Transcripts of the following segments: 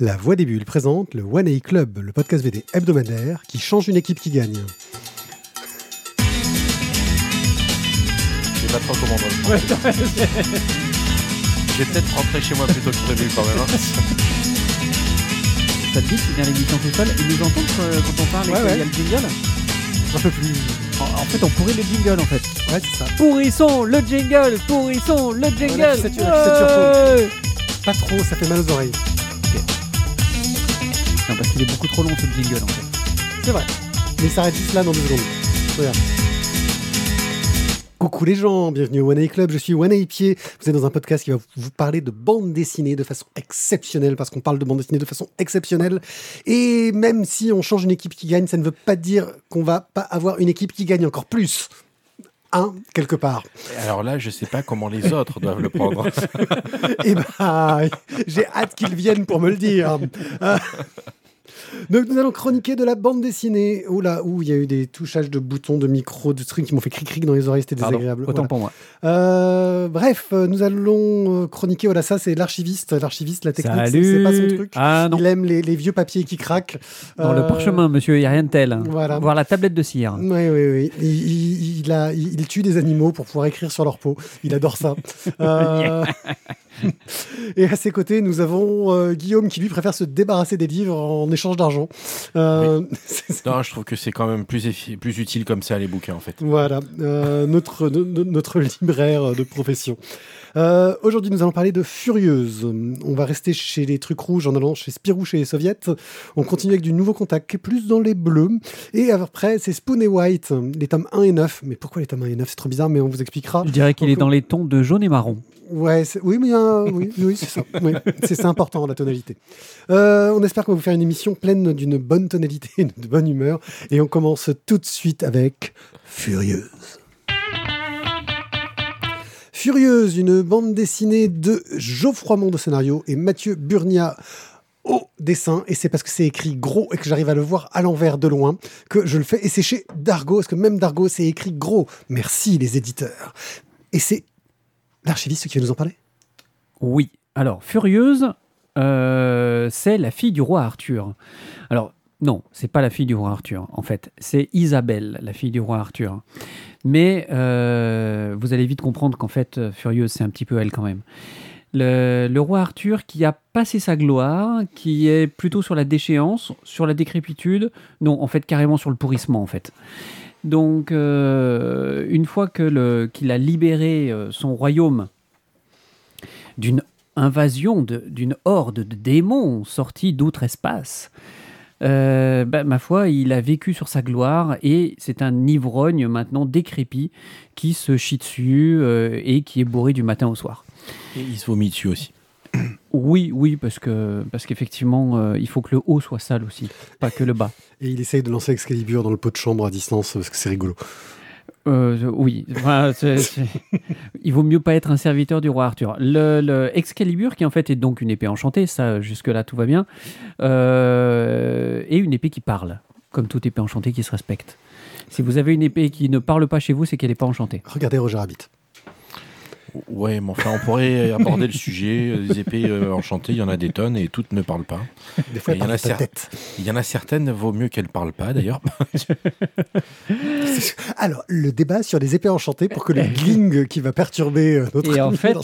La Voix des Bulles présente le One A Club, le podcast VD hebdomadaire qui change une équipe qui gagne. Je sais pas trop comment on va le prendre. Je vais peut-être rentrer chez moi plutôt que prévu quand même. hein. Ça te dit de finir l'émission seul Ils nous entendent euh, quand on parle Ouais, et qu'il ouais. y a le jingle Un peu plus. en, en fait, on pourrit le jingle en fait. Ouais, c'est ça. Pourrissons le jingle Pourrissons le jingle Voilà, tu sais, tu- tu sais, tu Ouais Pas trop, ça fait mal aux oreilles. Non, parce qu'il est beaucoup trop long ce jingle en fait. C'est vrai. Mais il s'arrête juste là dans deux secondes. Coucou les gens, bienvenue au One A Club, je suis One A Pied. Vous êtes dans un podcast qui va vous parler de bande dessinée de façon exceptionnelle, parce qu'on parle de bande dessinée de façon exceptionnelle. Et même si on change une équipe qui gagne, ça ne veut pas dire qu'on va pas avoir une équipe qui gagne encore plus. Hein, quelque part. Alors là, je sais pas comment les autres doivent le prendre. Eh ben, j'ai hâte qu'ils viennent pour me le dire. Euh, Donc, nous allons chroniquer de la bande dessinée. Oh là, où il y a eu des touchages de boutons, de micro, de trucs qui m'ont fait cric-cric dans les oreilles, c'était Pardon, désagréable. autant Voilà. pour moi. Euh, bref, euh, nous allons euh, chroniquer. Voilà, ça, c'est l'archiviste. L'archiviste, la technique, c'est- pas son truc. Ah non, Il aime les, les vieux papiers qui craquent. dans le parchemin, monsieur, il n'y a rien de tel. Voilà. Voir la tablette de cire. Oui, oui, oui. Il, il- il a, il, il tue des animaux pour pouvoir écrire sur leur peau. Il adore ça. Euh, Et à ses côtés, nous avons euh, Guillaume qui lui préfère se débarrasser des livres en échange d'argent. Euh, non, je trouve que c'est quand même plus, utile comme ça, les bouquins, en fait. Voilà, euh, notre, no- no- notre libraire de profession. Euh, Aujourd'hui, nous allons parler de Furieuse. On va rester chez les trucs rouges en allant chez Spirou, chez les soviets. On continue avec du nouveau contact, plus dans les bleus. Et après, c'est Spoon et White, les tomes 1 et 9. Mais pourquoi les tomes 1 et 9 C'est trop bizarre, mais on vous expliquera. Je dirais qu'il est dans les tons de jaune et marron. Ouais, oui, mais un- oui, oui, c'est ça. Oui, c'est important la tonalité. Euh, on espère qu'on va vous faire une émission pleine d'une bonne tonalité, et de bonne humeur, et on commence tout de suite avec Furieuse. Furieuse, une bande dessinée de Geoffroy Mond au scénario et Mathieu Burnia au dessin, et c'est parce que c'est écrit gros et que j'arrive à le voir à l'envers de loin que je le fais. Et c'est chez Dargo, parce que même Dargo, c'est écrit gros. Merci les éditeurs. Et c'est l'archiviste qui va nous en parler? Oui. Alors, Furieuse, euh, c'est la fille du roi Arthur. Alors, non, c'est pas la fille du roi Arthur, en fait. C'est Isabelle, la fille du roi Arthur. Mais euh, vous allez vite comprendre qu'en fait, euh, Furieuse, c'est un petit peu elle quand même. Le, roi Arthur qui a passé sa gloire, qui est plutôt sur la déchéance, sur la décrépitude, non, en fait, carrément sur le pourrissement, en fait. Donc, euh, une fois qu'il a libéré son royaume d'une invasion, d'une horde de démons sortis d'outre-espace, euh, bah, ma foi, il a vécu sur sa gloire et c'est un ivrogne maintenant décrépit qui se chie dessus euh, et qui est bourré du matin au soir. Et il se vomit dessus aussi. Oui, oui, parce que parce qu'effectivement, euh, il faut que le haut soit sale aussi, pas que le bas. Et il essaye de lancer Excalibur dans le pot de chambre à distance parce que c'est rigolo. Euh, oui, il vaut mieux pas être un serviteur du roi Arthur. Le, Excalibur, qui en fait est donc une épée enchantée, ça jusque-là tout va bien, euh, et une épée qui parle, comme toute épée enchantée qui se respecte. Si vous avez une épée qui ne parle pas chez vous, c'est qu'elle n'est pas enchantée. Regardez Roger Rabbit. Ouais, mais enfin, on pourrait aborder le sujet. euh, Des épées euh, enchantées, il y en a des tonnes et toutes ne parlent pas. Des fois, Il y en a certes. tête. Il y en a certaines, vaut mieux qu'elles parlent pas d'ailleurs. Alors, le débat sur les épées enchantées pour que le gling qui va perturber euh, notre Et en fait,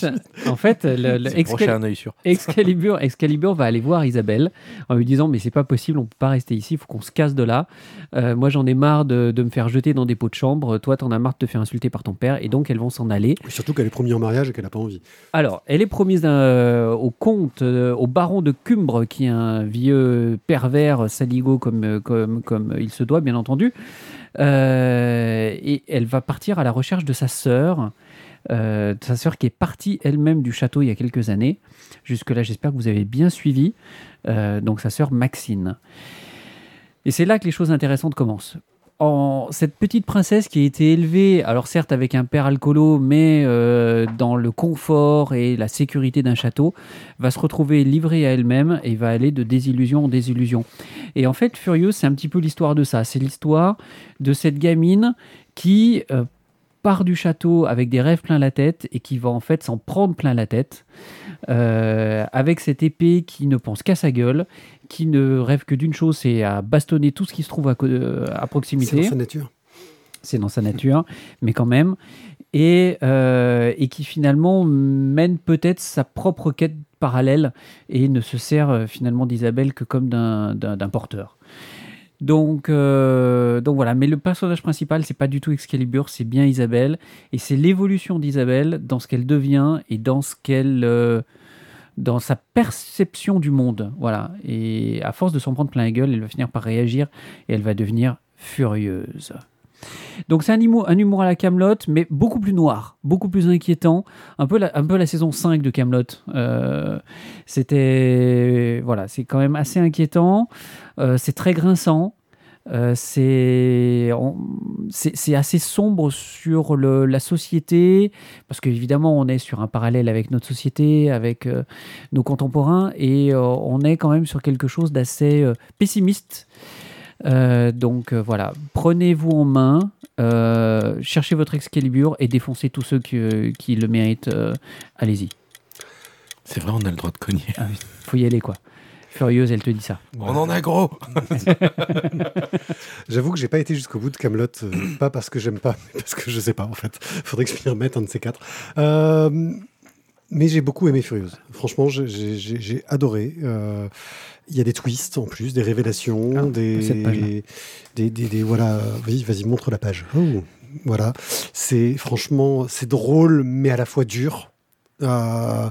en fait, le, Excal- un. Excalibur, Excalibur va aller voir Isabelle en lui disant mais c'est pas possible, on peut pas rester ici, il faut qu'on se casse de là. Euh, moi j'en ai marre de, de me faire jeter dans des pots de chambre. Toi t'en as marre de te faire insulter par ton père et donc elles vont s'en aller. Surtout qu'elle est promise mariage et qu'elle n'a pas envie. Alors elle est promise euh, au comte, euh, au baron de Cumbre qui est un vieux pervers saligo comme euh, comme comme il se doit bien entendu. Euh, et elle va partir à la recherche de sa sœur. euh, sa sœur qui est partie elle-même du château il y a quelques années. Jusque-là, j'espère que vous avez bien suivi. Euh, donc sa sœur Maxine. Et c'est là que les choses intéressantes commencent. Cette petite princesse qui a été élevée, alors certes avec un père alcoolo, mais euh, dans le confort et la sécurité d'un château, va se retrouver livrée à elle-même et va aller de désillusion en désillusion. Et en fait, Furieuse, c'est un petit peu l'histoire de ça. C'est l'histoire de cette gamine qui euh, part du château avec des rêves plein la tête et qui va en fait s'en prendre plein la tête. Euh, avec cette épée qui ne pense qu'à sa gueule, qui ne rêve que d'une chose, c'est à bastonner tout ce qui se trouve à, euh, à C'est proximité. dans sa nature. C'est dans sa nature, mais quand même. Et, euh, et qui finalement mène peut-être sa propre quête parallèle et ne se sert finalement d'Isabelle que comme d'un porteur. Donc, euh, donc voilà, mais le personnage principal, c'est pas du tout Excalibur, c'est bien Isabelle, et c'est l'évolution d'Isabelle dans ce qu'elle devient et dans ce qu'elle, euh, dans sa perception du monde, voilà. Et à force de s'en prendre plein la gueule, elle va finir par réagir et elle va devenir furieuse. Donc c'est un humour, un humour à la Camelot, mais beaucoup plus noir, beaucoup plus inquiétant, un peu la, saison 5 de Camelot. C'était voilà, c'est quand même assez inquiétant, euh, c'est très grinçant. euh, c'est assez sombre sur la société parce qu'évidemment on est sur un parallèle avec notre société avec euh, nos contemporains et euh, on est quand même sur quelque chose d'assez euh, pessimiste euh, donc euh, voilà, prenez-vous en main, euh, cherchez votre Excalibur et défoncez tous ceux qui, qui le méritent. euh, Allez-y, C'est vrai, on a le droit de cogner. faut y aller quoi. Furieuse, elle te dit ça. On en a gros J'avoue que j'ai pas été jusqu'au bout de Camelot, pas parce que j'aime pas, mais parce que je sais pas en fait. Faudrait que je m'y remette un de ces quatre. Euh, mais j'ai beaucoup aimé Furieuse. Franchement, j'ai- adoré. Euh, Il y a des twists en plus, des révélations, Ah, des, des, des, des- voilà. Vas-y, vas-y, montre la page. Oh, voilà. C'est franchement, c'est drôle, mais à la fois dur. Euh,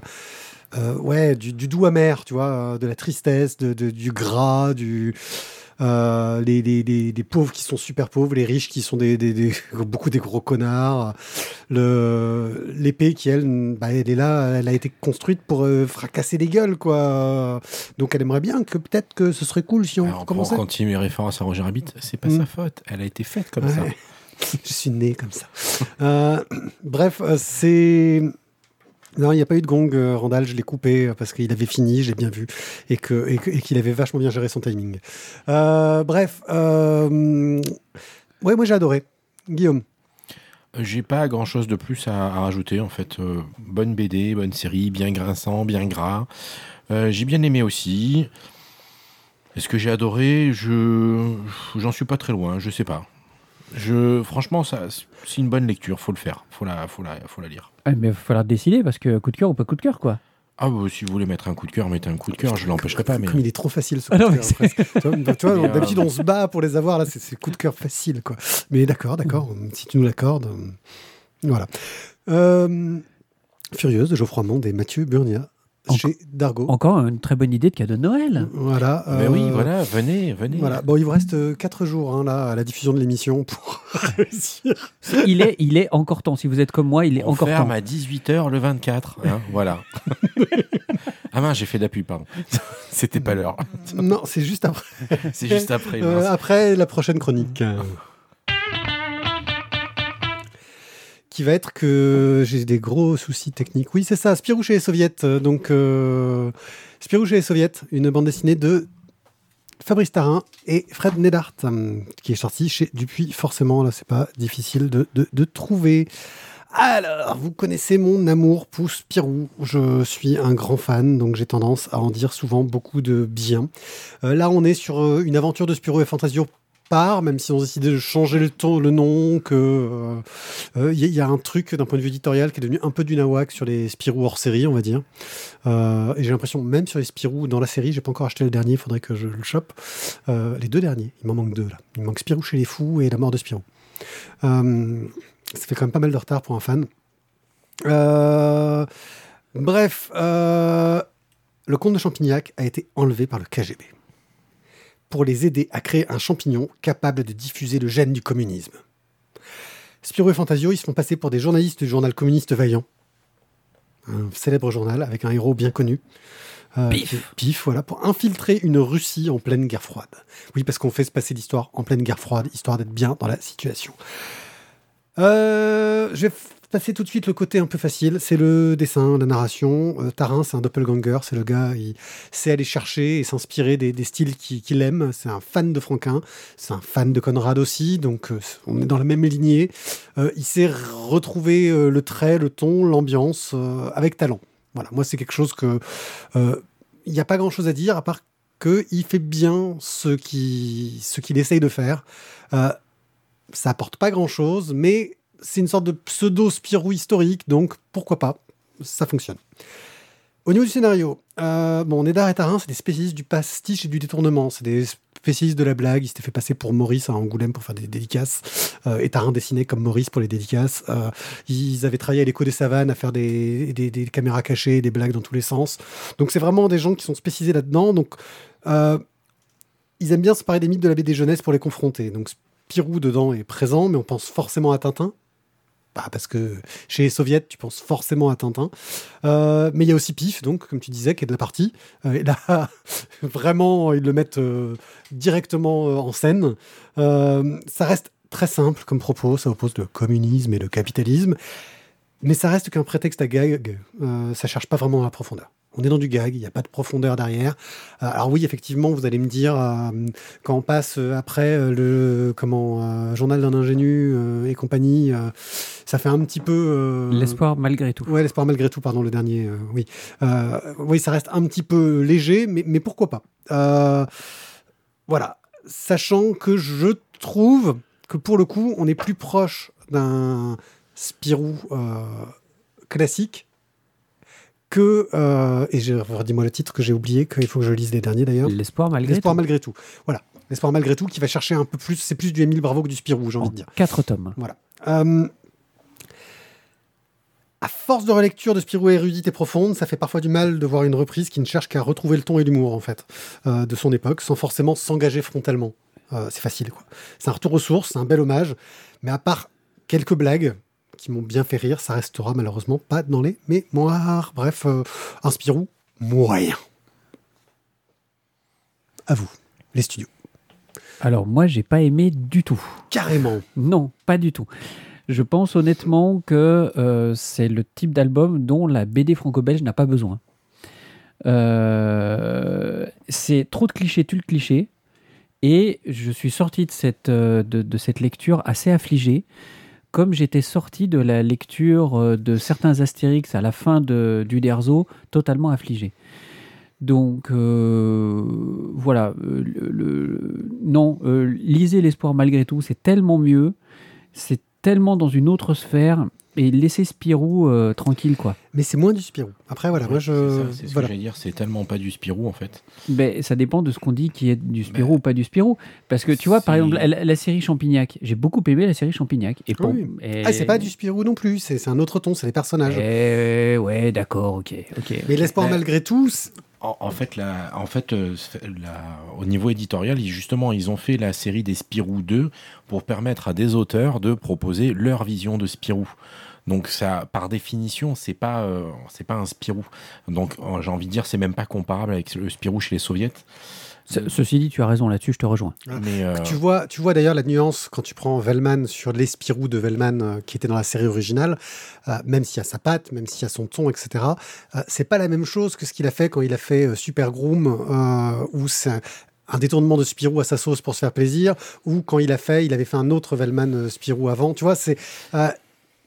euh, ouais, du, du doux amer, tu vois, de la tristesse, de, de- du gras, du euh, les, les, les- les pauvres qui sont super pauvres, les riches qui sont des, des, des- beaucoup des gros connards. Le l'épée qui elle, bah, elle est là, elle a été construite pour euh, fracasser les gueules, quoi. Donc elle aimerait bien que peut-être que ce serait cool si on Alors, commençait. continuer mes références à Roger Rabbit, c'est pas Mm. sa faute. Elle a été faite comme Ouais. ça. Je suis né comme ça. Euh, bref, euh, c'est. Non, il n'y a pas eu de gong, euh, Randall, je l'ai coupé euh, parce qu'il avait fini, j'ai bien vu, et qu'il avait vachement bien géré son timing. Euh, bref, euh, ouais, moi j'ai adoré. Guillaume, J'ai pas grand chose de plus à, à rajouter en fait. Bonne BD, bonne série, bien grinçant, bien gras. J'ai bien aimé aussi. Est-ce que j'ai adoré? Je j'en suis pas très loin, je sais pas. Je franchement ça c'est une bonne lecture, faut le faire, faut la faut la faut la lire. Ouais, mais il va falloir décider parce que coup de cœur ou pas coup de cœur quoi. Ah bah, si vous voulez mettre un coup de cœur, mettez un coup de cœur, je l'empêcherai pas mais comme il est trop facile ce Ah coup non, de cœur, presque. Tu vois, donc, tu vois, Mais, d'habitude on se bat pour les avoir, là c'est c'est coup de cœur facile, quoi. Mais d'accord, d'accord, si tu nous l'accordes, euh, voilà. Euh, Furieuse de Geoffroy Monde et Mathieu Burnia Chez Dargo. Encore une très bonne idée de cadeau de Noël. Voilà. Mais oui, euh, voilà, venez, venez. Voilà. Bon, il vous reste 4 jours hein, là, à la diffusion de l'émission pour réussir. il, est, il est encore temps. Si vous êtes comme moi, il est On encore ferme temps. à 18h le 24. hein, voilà. ah mince, j'ai fait de la pub, pardon. C'était pas l'heure. non, c'est juste après, C'est juste après. euh, après la prochaine chronique. Qui va être que j'ai des gros soucis techniques. Oui, c'est ça, Spirou chez les Soviets. Donc, euh, Spirou chez les Soviets, une bande dessinée de Fabrice Tarin et Fred Nedart, euh, qui est sorti chez Dupuis. Forcément, là, c'est pas difficile de, de- trouver. Alors, vous connaissez mon amour pour Spirou. Je suis un grand fan, donc j'ai tendance à en dire souvent beaucoup de bien. Euh, là, on est sur une aventure de Spirou et Fantasio même si on a décidé de changer le, ton, le nom, que euh, euh, il y, a- il un truc d'un point de vue éditorial qui est devenu un peu du nawak sur les Spirou hors série, on va dire. Euh, et j'ai l'impression, même sur les Spirou dans la série, j'ai pas encore acheté le dernier, il faudrait que je le chope. Euh, les deux derniers, il m'en manque deux là. Il manque Spirou chez les fous et La mort de Spirou. Euh, ça fait quand même pas mal de retard pour un fan. Euh, bref, euh, le comte de Champignac a été enlevé par le KGB pour les aider à créer un champignon capable de diffuser le gène du communisme. Spirou et Fantasio, ils se font passer pour des journalistes du journal communiste Vaillant, un célèbre journal avec un héros bien connu. Euh, Pif. Pif, voilà, pour infiltrer une Russie en pleine guerre froide. Oui, parce qu'on fait se passer l'histoire en pleine guerre froide, histoire d'être bien dans la situation. Euh, je vais passer tout de suite le côté un peu facile. C'est le dessin, la narration. Euh, Tarin, c'est un doppelganger. C'est le gars, il sait aller chercher et s'inspirer des, styles qu'il aime. C'est un fan de Franquin. C'est un fan de Conrad aussi. Donc, euh, on est dans la même lignée. Euh, il sait retrouver euh, le trait, le ton, l'ambiance avec talent. Voilà, moi c'est quelque chose que il n'y a pas grand chose à dire à part qu'il fait bien ce qu'il ce essaye de faire. Ça apporte pas grand chose, mais c'est une sorte de pseudo Spirou historique, donc pourquoi pas, ça fonctionne. Au niveau du scénario, euh, bon, Nédar et Tarin, c'est des spécialistes du pastiche et du détournement. C'est des spécialistes de la blague. Ils s'étaient fait passer pour Maurice à Angoulême pour faire des dédicaces. Euh, et Tarin dessinait comme Maurice pour les dédicaces. Euh, ils avaient travaillé à l'écho des savanes à faire des, caméras cachées, des blagues dans tous les sens. Donc c'est vraiment des gens qui sont spécialisés là-dedans. Donc euh, ils aiment bien se parler des mythes de la BD jeunesse pour les confronter. Donc Spirou dedans est présent, mais on pense forcément à Tintin. Bah, parce que chez les soviets, tu penses forcément à Tintin. Euh, mais il y a aussi Pif, donc, comme tu disais, qui est de la partie. Euh, et là, vraiment, ils le mettent euh, directement en scène. Ça reste très simple comme propos, ça oppose le communisme et le capitalisme. Mais ça reste qu'un prétexte à gag. Ça cherche pas vraiment la profondeur. On est dans du gag, il n'y a pas de profondeur derrière. Euh, alors oui, effectivement, vous allez me dire, euh, quand on passe euh, après le comment euh, journal d'un ingénu euh, et compagnie, ça fait un petit peu L'espoir malgré tout. Ouais, l'espoir malgré tout, pardon, le dernier, oui. Oui, ça reste un petit peu léger, mais, mais pourquoi pas Voilà, sachant que je trouve que pour le coup, on est plus proche d'un Spirou classique que, euh, et je redis-moi le titre que j'ai oublié, qu'il faut que je lise les derniers d'ailleurs. L'espoir malgré L'espoir tout. malgré tout. Voilà, l'espoir malgré tout qui va chercher un peu plus, c'est plus du Émile Bravo que du Spirou, j'ai envie En de dire. quatre tomes. Voilà. Euh, à force de relecture de Spirou érudite et profonde, ça fait parfois du mal de voir une reprise qui ne cherche qu'à retrouver le ton et l'humour, en fait, euh, de son époque, sans forcément s'engager frontalement. C'est facile, quoi. C'est un retour aux sources, c'est un bel hommage, mais à part quelques blagues qui m'ont bien fait rire, ça restera malheureusement pas dans les mémoires. Bref, euh, un Spirou moyen. À vous, les studios. Alors moi, j'ai pas aimé du tout. Carrément. Non, pas du tout. Je pense honnêtement que euh, c'est le type d'album dont la BD franco-belge n'a pas besoin. Euh, c'est trop de clichés, tu le cliché. Et je suis sorti de cette, euh, de, de cette lecture assez affligé, comme j'étais sorti de la lecture euh, de certains Astérix à la fin du Derzo, totalement affligé. Donc euh, voilà, euh, non, lisez l'espoir malgré tout, c'est tellement mieux, c'est tellement dans une autre sphère, et laissez Spirou euh, tranquille quoi. Mais c'est moins du Spirou. Après, voilà, moi je. c'est ce voilà. que j'allais dire, c'est tellement pas du Spirou en fait. Ben, ça dépend de ce qu'on dit qui est du Spirou Ben, ou pas du Spirou. Parce que tu vois, par exemple, la, la série Champignac, j'ai beaucoup aimé la série Champignac. Et Oui. et- Ah, c'est pas du Spirou non plus, c'est c'est un autre ton, c'est les personnages. Eh, ouais, d'accord, ok, ok. Mais l'espoir Ben, malgré tout, En, fait, en fait euh, au niveau éditorial, justement, ils ont fait la série des Spirou 2 pour permettre à des auteurs de proposer leur vision de Spirou. Donc ça, par définition, c'est pas, euh, pas un Spirou. Donc j'ai envie de dire, c'est même pas comparable avec le Spirou chez les Soviets. Ce- ceci dit, tu as raison là-dessus, je te rejoins. Mais euh, tu vois, tu vois d'ailleurs la nuance quand tu prends Vellman sur les Spirou de Vellman euh, qui était dans la série originale, euh, même s'il y a sa patte, même s'il y a son ton, etc. euh, c'est pas la même chose que ce qu'il a fait quand il a fait euh, Super Groom, euh, où c'est un- détournement de Spirou à sa sauce pour se faire plaisir, ou quand il a fait, il avait fait un autre Vellman euh, Spirou avant. Tu vois, c'est euh,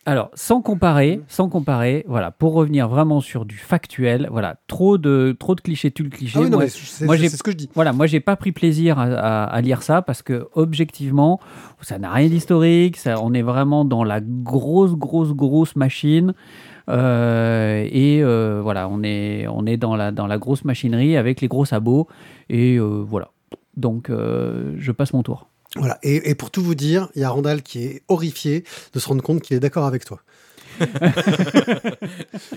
Alors, sans comparer, sans comparer, voilà, pour revenir vraiment sur du factuel, voilà, trop de, trop de clichés, tu le cliché. ah oui, non, moi, mais c'est moi, j'ai- c'est ce que je dis. Voilà, moi j'ai pas pris plaisir à, à- à lire ça parce que objectivement, ça n'a rien d'historique. Ça, on est vraiment dans la grosse, grosse, grosse machine. Euh, et euh, voilà, on est, on est dans la, dans la grosse machinerie avec les gros sabots. Et euh, voilà. Donc, je passe mon tour. Voilà. Et, et pour tout vous dire, il y a Randall qui est horrifié de se rendre compte qu'il est d'accord avec toi.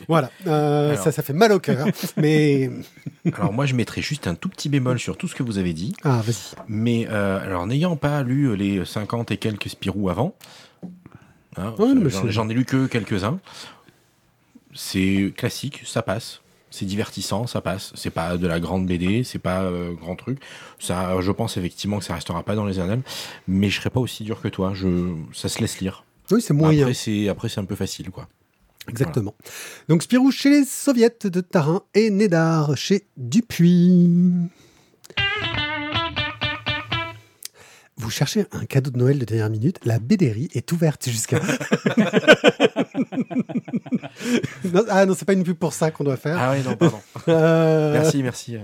voilà, Euh, Alors. ça, ça fait mal au cœur, mais alors moi, je mettrais juste un tout petit bémol sur tout ce que vous avez dit. ah vas-y. Mais euh, alors, n'ayant pas lu les 50 et quelques Spirou avant, hein, Ouais, mais j'en ai lu que quelques-uns. C'est classique, ça passe. C'est divertissant, ça passe. C'est pas de la grande BD, c'est pas euh, grand truc. Ça, je pense effectivement que ça restera pas dans les annales, mais je serai pas aussi dur que toi. Je, ça se laisse lire. Oui, c'est moyen. Après, c'est après c'est un peu facile, quoi. Exactement. Donc Spirou chez les soviets de Tarin et Nédar chez Dupuis. Vous cherchez un cadeau de Noël de dernière minute, la BDRI est ouverte jusqu'à. Non, ah non, c'est pas une pub pour ça qu'on doit faire. Ah oui, non, pardon. Euh, Merci, merci.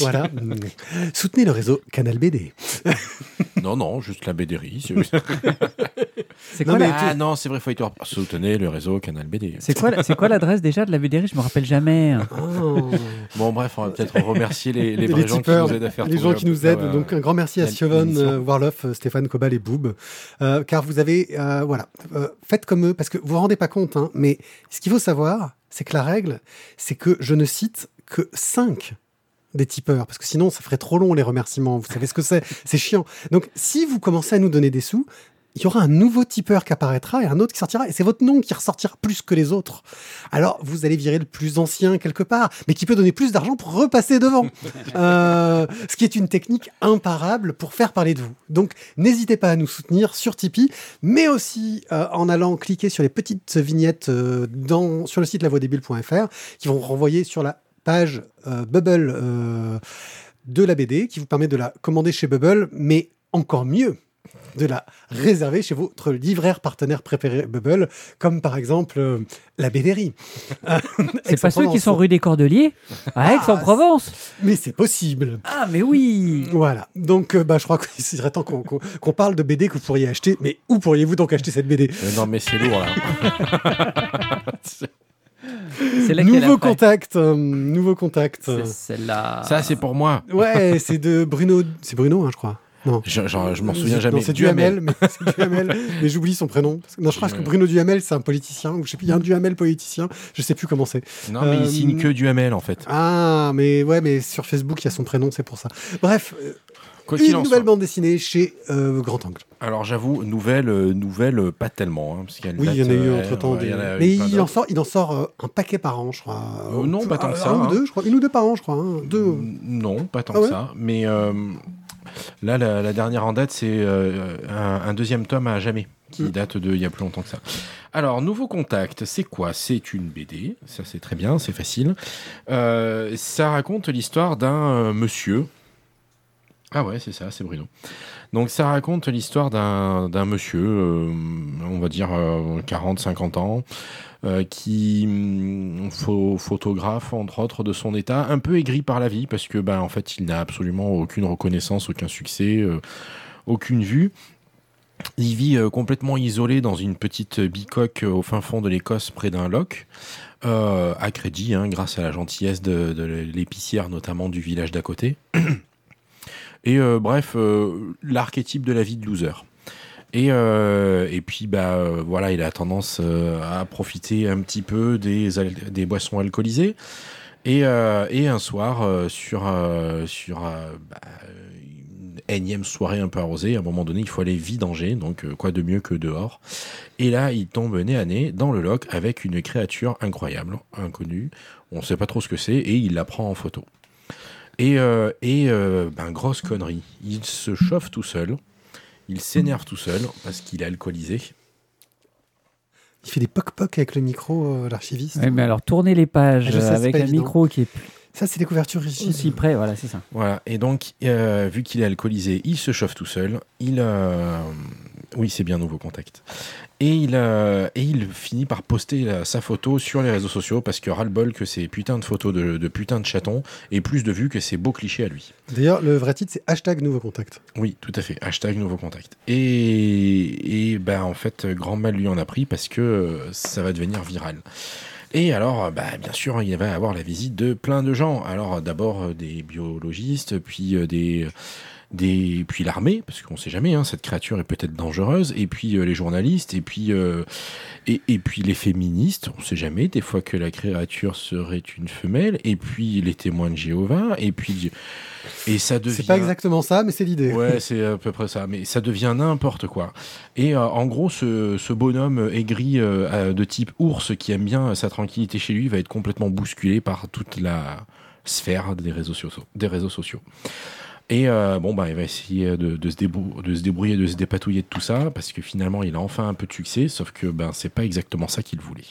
Voilà. Soutenez le réseau Canal BD. Non, non, juste la BDRI. c'est- C'est Non, quoi, mais la- Ah non, c'est vrai, faut être Soutenez le réseau Canal BD. c'est quoi, c'est quoi l'adresse déjà de la BDR Je me rappelle jamais. Oh. Bon, bref, on va peut-être remercier les, les Les vrais gens qui nous aident à faire les gens qui nous aident. euh, Donc un grand merci à Siobhan, euh, Warloff, euh, Stéphane Cobal et Boob, Euh, car vous avez, euh, voilà, faites comme eux, parce que vous vous rendez pas compte, hein, mais ce qu'il faut savoir, c'est que la règle, c'est que je ne cite que 5 des tipeurs, parce que sinon ça ferait trop long les remerciements. Vous savez ce que c'est C'est chiant. Donc si vous commencez à nous donner des sous, il y aura un nouveau tipeur qui apparaîtra et un autre qui sortira, et c'est votre nom qui ressortira plus que les autres. Alors vous allez virer le plus ancien quelque part, mais qui peut donner plus d'argent pour repasser devant. Euh, ce qui est une technique imparable pour faire parler de vous. Donc n'hésitez pas à nous soutenir sur Tipeee, mais aussi euh, en allant cliquer sur les petites vignettes euh, dans, sur le site lavoidesbulles.fr qui vont renvoyer sur la page Bubble de la BD qui vous permet de la commander chez Bubble, mais encore mieux de la réserver chez votre livraire partenaire préféré Bubble, comme par exemple euh, la BDRI. C'est pas ceux qui sont rue des Cordeliers à Aix-en-Provence Mais c'est possible. Ah, mais oui Voilà. Donc, euh, bah, je crois qu'il serait temps qu'on parle de BD que vous pourriez acheter. Mais où pourriez-vous donc acheter cette BD euh, non, mais c'est lourd, là. C'est laquelle Nouveau contact. euh, nouveau contact. C'est celle-là. Ça, c'est pour moi. Ouais, c'est de Bruno. C'est Bruno, hein, je crois. Non. Je, genre, je m'en souviens jamais. c'est Duhamel. Mais Duhamel, mais j'oublie son prénom. Non, je crois que Bruno Duhamel, c'est un politicien. Ou je sais plus, il y a un Duhamel politicien. Je sais plus comment c'est. Non, mais Euh, il signe que Duhamel, en fait. Ah, mais ouais, mais sur Facebook, il y a son prénom, c'est pour ça. Bref, euh, Quoi une nouvelle soit. bande dessinée chez euh, Grand Angle. Alors, j'avoue, nouvelle, euh, nouvelle, euh, pas tellement. hein, parce qu'elle Oui, il y en a eu euh, entre temps. y en Mais il en sort, il en sort euh, un paquet par an, je crois. Euh, non, pas tant que ça, Un ou hein. deux, je crois. Une ou deux par an, je crois. hein. Deux. Non, pas tant Ah que ça. Mais euh, là, la, la dernière en date, c'est euh, un, un deuxième tome à jamais, qui Mm. date de il y a plus longtemps que ça. Alors, Nouveau Contact, c'est quoi? C'est une BD, ça c'est très bien, c'est facile. Euh, ça raconte l'histoire d'un euh, monsieur. Ah ouais, c'est ça, c'est Bruno. Donc ça raconte l'histoire d'un monsieur, euh, on va dire 40-50 ans, euh, qui hum, pho- photographe entre autres de son état, un peu aigri par la vie parce que ben en fait il n'a absolument aucune reconnaissance, aucun succès, euh, aucune vue. Il vit euh, complètement isolé dans une petite bicoque euh, au fin fond de l'Écosse près d'un loch. euh, à crédit, hein, grâce à la gentillesse de, de l'épicière notamment du village d'à côté. Et euh, bref, euh, l'archétype de la vie de loser. Et, euh, et puis, bah, voilà, il a tendance à profiter un petit peu des, des boissons alcoolisées. Et, et un soir, sur, sur bah, une énième soirée un peu arrosée, à un moment donné, il faut aller vidanger, donc quoi de mieux que dehors. Et là, il tombe nez à nez dans le loch avec une créature incroyable, inconnue. On ne sait pas trop ce que c'est, et il la prend en photo. Et, euh, et euh, ben, grosse connerie, il se chauffe tout seul, il s'énerve tout seul parce qu'il est alcoolisé. Il fait des poc-poc avec le micro, euh, l'archiviste. Ouais, mais alors, tournez les pages Ah, je sais, c'est avec pas un évident. micro qui est plus Ça, c'est des couvertures rigides. aussi près, voilà, c'est ça. Voilà, et donc, euh, vu qu'il est alcoolisé, il se chauffe tout seul. Il, euh, oui, c'est bien nouveau contact. Et il, euh, et il finit par poster la- sa photo sur les réseaux sociaux parce que ras-le-bol que ces putains de photos de, de putains de chatons et plus de vues que ces beaux clichés à lui. D'ailleurs, le vrai titre, c'est hashtag nouveau contact. Oui, tout à fait. Hashtag nouveau contact. Et, et ben, en fait, grand mal lui en a pris parce que euh, ça va devenir viral. Et alors, euh, bah, bien sûr, il va avoir la visite de plein de gens. Alors, d'abord euh, des biologistes, puis euh, des, des, puis l'armée, parce qu'on sait jamais, hein, cette créature est peut-être dangereuse. Et puis euh, les journalistes, et puis euh, et, et puis les féministes, on sait jamais. Des fois que la créature serait une femelle. Et puis les témoins de Jéhovah. Et puis et ça devient. C'est pas exactement ça, mais c'est l'idée. Ouais, c'est à peu près ça. Mais ça devient n'importe quoi. Et euh, en gros, ce, ce bonhomme aigri de type ours qui aime bien sa tranquillité chez lui va être complètement bousculé par toute la sphère des réseaux sociaux. Des réseaux sociaux. Et euh, bon, bah, il va essayer de, de se débrouiller, de se dépatouiller de tout ça, parce que finalement, il a enfin un peu de succès, sauf que ben, c'est pas exactement ça qu'il voulait.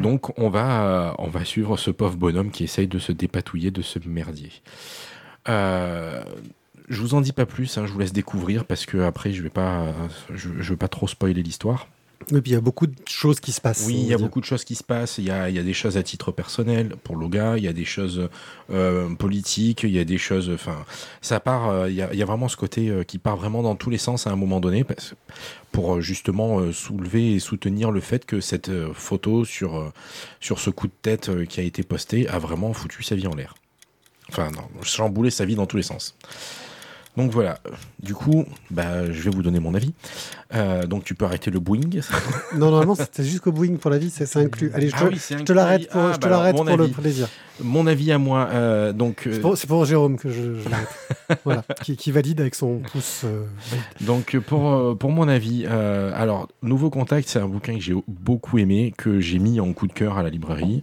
Donc, on va, euh, on va suivre ce pauvre bonhomme qui essaye de se dépatouiller de ce merdier. Euh, je vous en dis pas plus, hein, je vous laisse découvrir parce que après je vais pas, je, je veux pas trop spoiler l'histoire. Et puis il y a beaucoup de choses qui se passent. Oui, il y a beaucoup de choses qui se passent. Il y a, il y a des choses à titre personnel pour Loga, il y a des choses euh, politiques, il y a des choses. Enfin, ça part. euh, il, y a, il y a vraiment ce côté euh, qui part vraiment dans tous les sens à un moment donné, parce, pour euh, justement euh, soulever et soutenir le fait que cette euh, photo sur euh, sur ce coup de tête euh, qui a été posté a vraiment foutu sa vie en l'air. Enfin, non, chamboulé sa vie dans tous les sens. Donc voilà. Du coup, bah, je vais vous donner mon avis. Euh, donc tu peux arrêter le boing. Non, normalement, c'était jusqu'au Boeing pour la vie, c'est inclus. Allez, je te, Ah oui, te l'arrête pour, inclus. je te Ah, bah pour le plaisir. Mon avis à moi, euh, donc, euh, C'est pour, Jérôme que je, je l'arrête. voilà, qui, qui valide avec son pouce. euh, donc pour, pour mon avis, alors Nouveau Contact, c'est un bouquin que j'ai beaucoup aimé, que j'ai mis en coup de cœur à la librairie.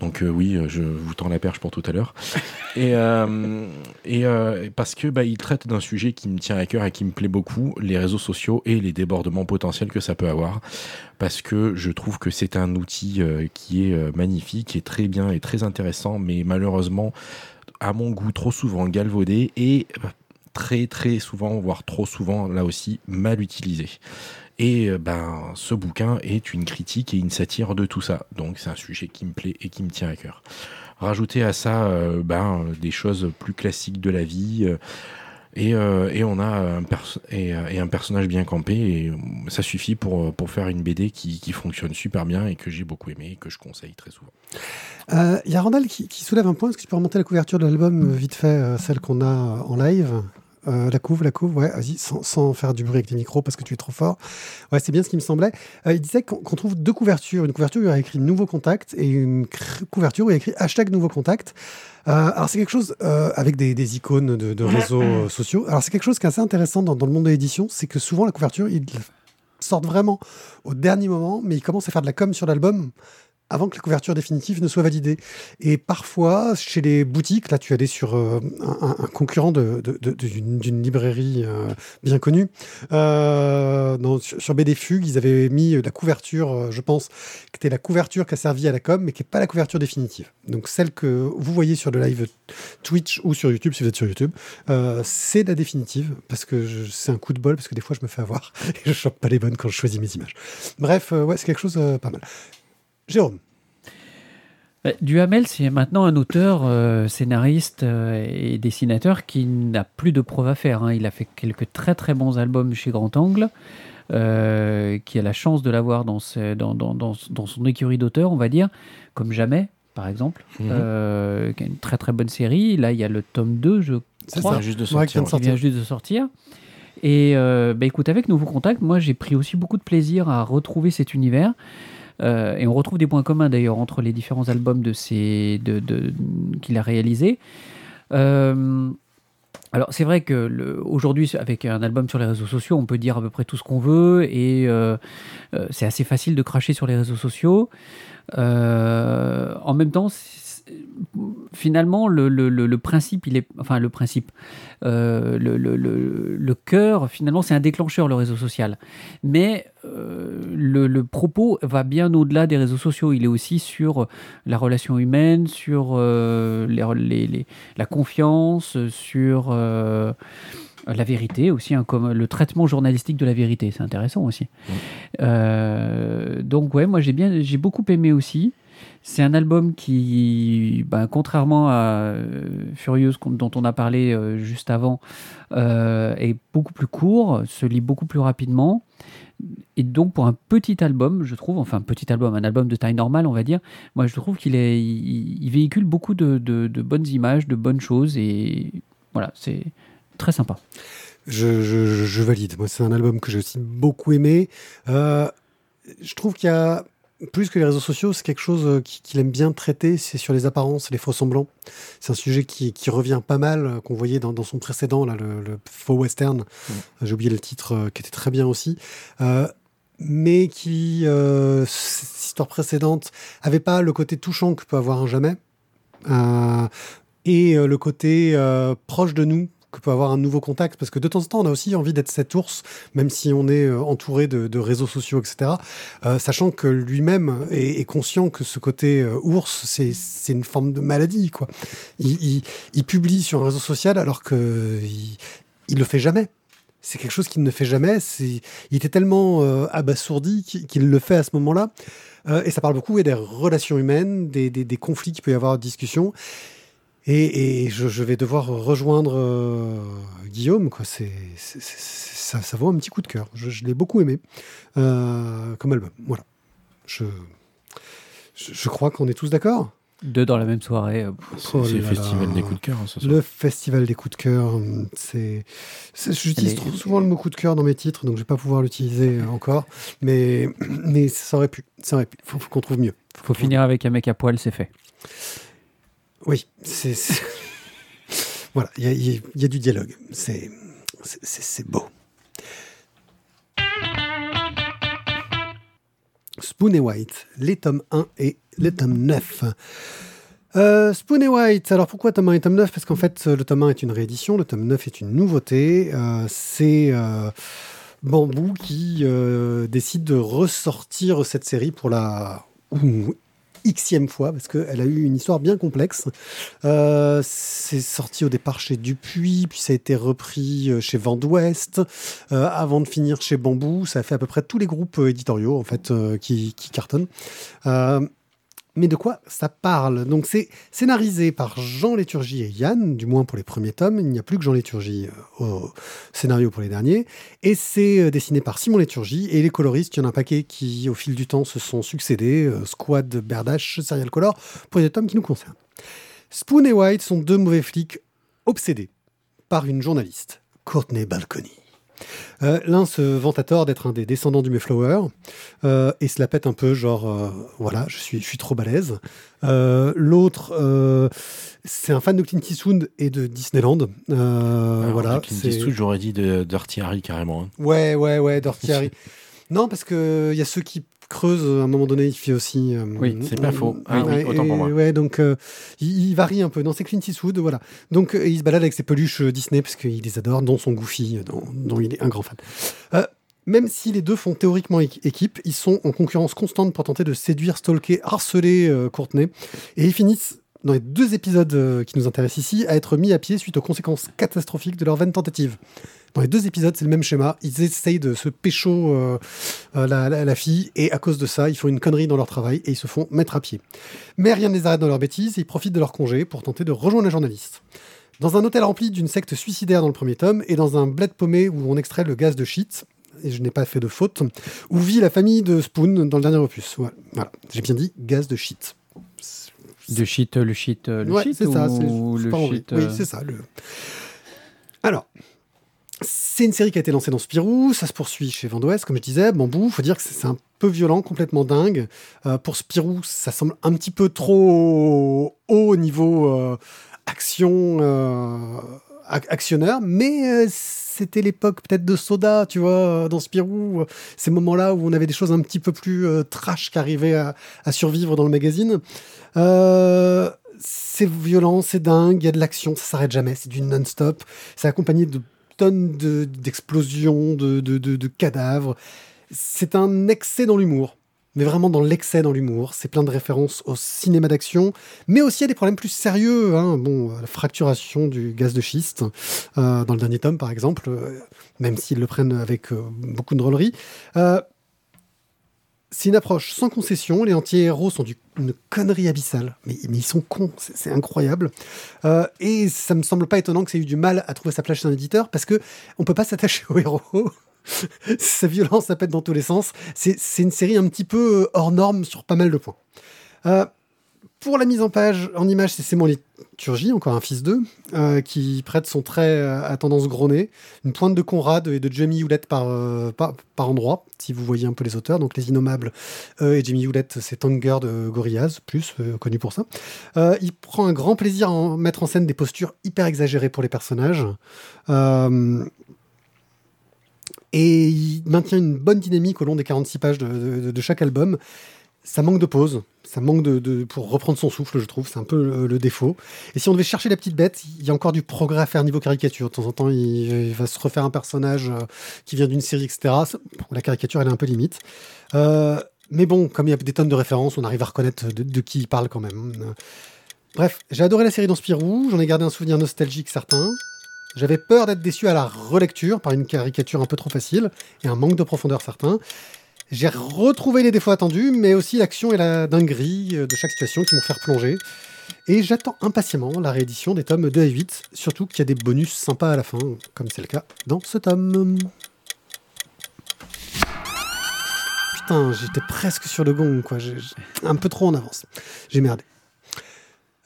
Donc euh, oui, euh, je vous tends la perche pour tout à l'heure. Et, euh, et parce que bah, il traite d'un sujet qui me tient à cœur et qui me plaît beaucoup, les réseaux sociaux et les débordements potentiels que ça peut avoir. Parce que je trouve que c'est un outil qui est magnifique, est très bien et très intéressant, mais malheureusement, à mon goût, trop souvent galvaudé et très très souvent, voire trop souvent, là aussi, mal utilisé. Et euh, ben, ce bouquin est une critique et une satire de tout ça. Donc c'est un sujet qui me plaît et qui me tient à cœur. Rajouter à ça euh, ben, des choses plus classiques de la vie. euh, et, et on a un, et, un personnage bien campé et ça suffit pour, pour faire une BD qui, qui fonctionne super bien et que j'ai beaucoup aimé et que je conseille très souvent. Il y a Randall qui, qui soulève un point. Est-ce que tu peux remonter la couverture de l'album vite fait, celle qu'on a en live? Euh, La couve, la couve, ouais, vas-y, sans, sans faire du bruit avec les micros parce que tu es trop fort. Ouais, c'est bien ce qui me semblait. Euh, il disait qu'on trouve deux couvertures. Une couverture où il y a écrit Nouveau Contact et une couverture où il y a écrit hashtag Nouveau Contact. Euh, alors c'est quelque chose avec des, des icônes de, de réseaux sociaux. Alors c'est quelque chose qui est assez intéressant dans, dans le monde de l'édition, c'est que souvent la couverture, ils sortent vraiment au dernier moment, mais ils commencent à faire de la com sur l'album avant que la couverture définitive ne soit validée. Et parfois, chez les boutiques, là tu allais sur euh, un, concurrent d'une librairie euh, bien connue, euh, sur, BD Fugue, ils avaient mis la couverture, je pense, qui était la couverture qui a servi à la com, mais qui n'est pas la couverture définitive. Donc celle que vous voyez sur le live Twitch ou sur YouTube, si vous êtes sur YouTube, c'est la définitive, parce que c'est un coup de bol, parce que des fois je me fais avoir et je chope pas les bonnes quand je choisis mes images. Bref, ouais, c'est quelque chose pas mal. Jérôme, Bah, Duhamel, c'est maintenant un auteur, euh, scénariste euh, et dessinateur qui n'a plus de preuves à faire. hein. Il a fait quelques très très bons albums chez Grand Angle, euh, qui a la chance de l'avoir dans, ses- dans, dans, dans, dans son écurie d'auteur, on va dire, comme jamais, par exemple, Mhm. euh, qui a une très très bonne série. Là, il y a le tome 2, je crois, ça. juste de Ouais, qui vient sortir. de qui vient juste de sortir. Et euh, bah, écoute, avec Nouveau Contact, moi j'ai pris aussi beaucoup de plaisir à retrouver cet univers. Euh, et on retrouve des points communs d'ailleurs entre les différents albums de ces, de, de- qu'il a réalisés. Euh, alors c'est vrai que aujourd'hui, avec un album sur les réseaux sociaux, on peut dire à peu près tout ce qu'on veut et euh, c'est assez facile de cracher sur les réseaux sociaux. En même temps, finalement, le, le- le- le principe, il est, enfin le principe, euh, le, cœur, finalement, c'est un déclencheur, le réseau social. Mais euh, le, propos va bien au-delà des réseaux sociaux. Il est aussi sur la relation humaine, sur euh, les- les- les- la confiance, sur la vérité aussi, hein, comme le traitement journalistique de la vérité. C'est intéressant aussi. Euh, donc ouais, moi j'ai bien, j'ai beaucoup aimé aussi. C'est un album qui, ben, contrairement à euh, Furieuse qu'on- dont on a parlé euh, juste avant, euh, est beaucoup plus court, se lit beaucoup plus rapidement. Et donc pour un petit album, je trouve, enfin petit album, un album de taille normale, on va dire, moi je trouve qu'il véhicule beaucoup de, bonnes images, de bonnes choses, et voilà, c'est très sympa. je, valide. Moi, c'est un album que j'ai aussi beaucoup aimé. Je trouve qu'il y a plus que les réseaux sociaux, c'est quelque chose euh, qui- qu'il aime bien traiter, c'est sur les apparences, les faux semblants. C'est un sujet qui, qui revient pas mal, euh, qu'on voyait dans, dans son précédent, là, le, le faux western. J'ai oublié le titre, euh, qui était très bien aussi. Euh, mais qui, euh, cette histoire précédente, avait pas le côté touchant que peut avoir un jamais. Euh, et euh, le côté euh, proche de nous que peut avoir un nouveau contact, parce que de temps en temps, on a aussi envie d'être cet ours, même si on est euh, entouré de, réseaux sociaux, etc. Euh, sachant que lui-même est, conscient que ce côté euh, ours, c'est une forme de maladie, quoi. Il, publie sur un réseau social alors que il, le fait jamais. C'est quelque chose qu'il ne fait jamais. Il était tellement abasourdi qu'il le fait à ce moment-là. et ça parle beaucoup des relations humaines, des, des conflits qu'il peut y avoir en Et, je, vais devoir rejoindre euh, Guillaume. Quoi. Ça, ça, vaut un petit coup de cœur. Je, l'ai beaucoup aimé euh, comme album. Voilà. Je, je, crois qu'on est tous d'accord. Deux dans la même soirée. Euh, oh c'est le festival des coups de cœur. Hein, le festival des coups de cœur. C'est, j'utilise trop souvent le mot coup de cœur dans mes titres, donc je vais pas pouvoir l'utiliser encore. Mais, mais ça aurait pu. Ça aurait pu. Faut, faut qu'on trouve mieux. Faut, faut finir avec un mec à poil, c'est fait. Oui, c'est. voilà, il y, a du dialogue. C'est beau. Spoon et White, les tomes 1 et les tomes 9. Euh, Spoon et White, alors pourquoi tome 1 et tome 9 Parce qu'en fait, le tome 1 est une réédition, le tome 9 est une nouveauté. Euh, c'est euh, Bambou qui décide de ressortir cette série pour la xème fois, parce qu'elle a eu une histoire bien complexe. Euh, c'est sorti au départ chez Dupuis, puis ça a été repris euh, chez Vent d'Ouest, euh, avant de finir chez Bambou. Ça a fait à peu près tous les groupes éditoriaux en fait qui, qui, cartonnent mais de quoi ça parle? Donc c'est scénarisé par Jean Léturgie et Yann, du moins pour les premiers tomes. Il n'y a plus que Jean Léturgie euh, au scénario pour les derniers. Et c'est euh, dessiné par Simon Léturgie. Et les coloristes, il y en a un paquet qui, au fil du temps, se sont succédés. Euh, Squad, Berdache, Serial Color, pour les tomes qui nous concernent. Spoon et White sont deux mauvais flics obsédés par une journaliste, Courtney Balcony. Euh, l'un se vante à tort d'être un des descendants du Mayflower euh, et se la pète un peu, genre euh, voilà, je suis, je suis trop balèze. L'autre, c'est un fan de Clint Eastwood et de Disneyland. voilà, Clint Eastwood, j'aurais dit de Dirty Harry carrément. Hein. Ouais, ouais, ouais, Dirty Harry. Non, parce qu'il y a ceux qui creuse, à un moment donné, il fait aussi. Euh, oui, c'est pas faux. Ah, oui, autant pour moi. Ouais, donc euh, il, varie un peu. Dans ses Clint Eastwood, voilà. Donc euh, il se balade avec ses peluches Disney parce qu'il les adore, dont son Goofy, dont, il est un grand fan. même si les deux font théoriquement équipe, ils sont en concurrence constante pour tenter de séduire, stalker, harceler Courtney. Et ils finissent dans les deux épisodes qui nous intéressent ici, à être mis à pied suite aux conséquences catastrophiques de leur vaine tentative. Dans les deux épisodes, c'est le même schéma. Ils essayent de se pécho euh, euh, la, fille, et à cause de ça, ils font une connerie dans leur travail et ils se font mettre à pied. Mais rien ne les arrête dans leur bêtise, et ils profitent de leur congé pour tenter de rejoindre les journalistes. Dans un hôtel rempli d'une secte suicidaire dans le premier tome, et dans un bled paumé où on extrait le gaz de shit, et je n'ai pas fait de faute, où vit la famille de Spoon dans le dernier opus. Voilà, j'ai bien dit gaz de shit. De shit, le shit, le ouais, shit c'est ça, ou le shit. Oui, c'est ça. Le... Alors, c'est une série qui a été lancée dans Spirou, ça se poursuit chez Vendouest, comme je disais. Bambou, faut dire que c'est un peu violent, complètement dingue. Euh, pour Spirou, ça semble un petit peu trop haut au niveau euh, action, euh, actionneur, mais c'était l'époque peut-être de Soda, tu vois, dans Spirou, ces moments-là où on avait des choses un petit peu plus trash qui arrivaient à, à, survivre dans le magazine. c'est violent, c'est dingue, il y a de l'action, ça s'arrête jamais, c'est du non-stop. C'est accompagné de tonnes d'explosions, de, de, de, cadavres. C'est un excès dans l'humour, mais vraiment dans l'excès dans l'humour. C'est plein de références au cinéma d'action, mais aussi à des problèmes plus sérieux. Hein. Bon, la fracturation du gaz de schiste, euh, dans le dernier tome par exemple, euh, même s'ils le prennent avec euh, beaucoup de drôlerie. C'est une approche sans concession. Les anti-héros sont une connerie abyssale. Mais, ils sont cons, c'est incroyable. Euh, et ça me semble pas étonnant que ça ait eu du mal à trouver sa place chez un éditeur parce que on peut pas s'attacher aux héros. Sa violence, ça pète dans tous les sens. C'est une série un petit peu hors norme sur pas mal de points. Euh, pour la mise en page, en image, c'est Simon Liturgie, encore un fils d'eux, euh, qui prête son trait euh, à tendance gros Une pointe de Conrad et de Jamie Hewlett par, euh, par, endroit, si vous voyez un peu les auteurs. Donc Les Innommables et Jamie Hewlett, c'est Tanger de Gorillaz, plus connu pour ça. il prend un grand plaisir à mettre en scène des postures hyper exagérées pour les personnages. et il maintient une bonne dynamique au long des 46 pages de chaque album ça manque de pause. Ça manque de, pour reprendre son souffle, je trouve. C'est un peu le, défaut. Et si on devait chercher la petite bête, il y a encore du progrès à faire niveau caricature. De temps en temps, il, va se refaire un personnage euh, qui vient d'une série, etc. La caricature, elle est un peu limite. Euh, mais bon, comme il y a des tonnes de références, on arrive à reconnaître de, de qui il parle quand même. Bref, j'ai adoré la série dans Spirou. J'en ai gardé un souvenir nostalgique certain. J'avais peur d'être déçu à la relecture par une caricature un peu trop facile et un manque de profondeur certain. J'ai retrouvé les défauts attendus, mais aussi l'action et la dinguerie euh, de chaque situation qui m'ont fait plonger. Et j'attends impatiemment la réédition des tomes 2 à 8, surtout qu'il y a des bonus sympas à la fin, comme c'est le cas dans ce tome. Putain, j'étais presque sur le gong, quoi. Un peu trop en avance. J'ai merdé.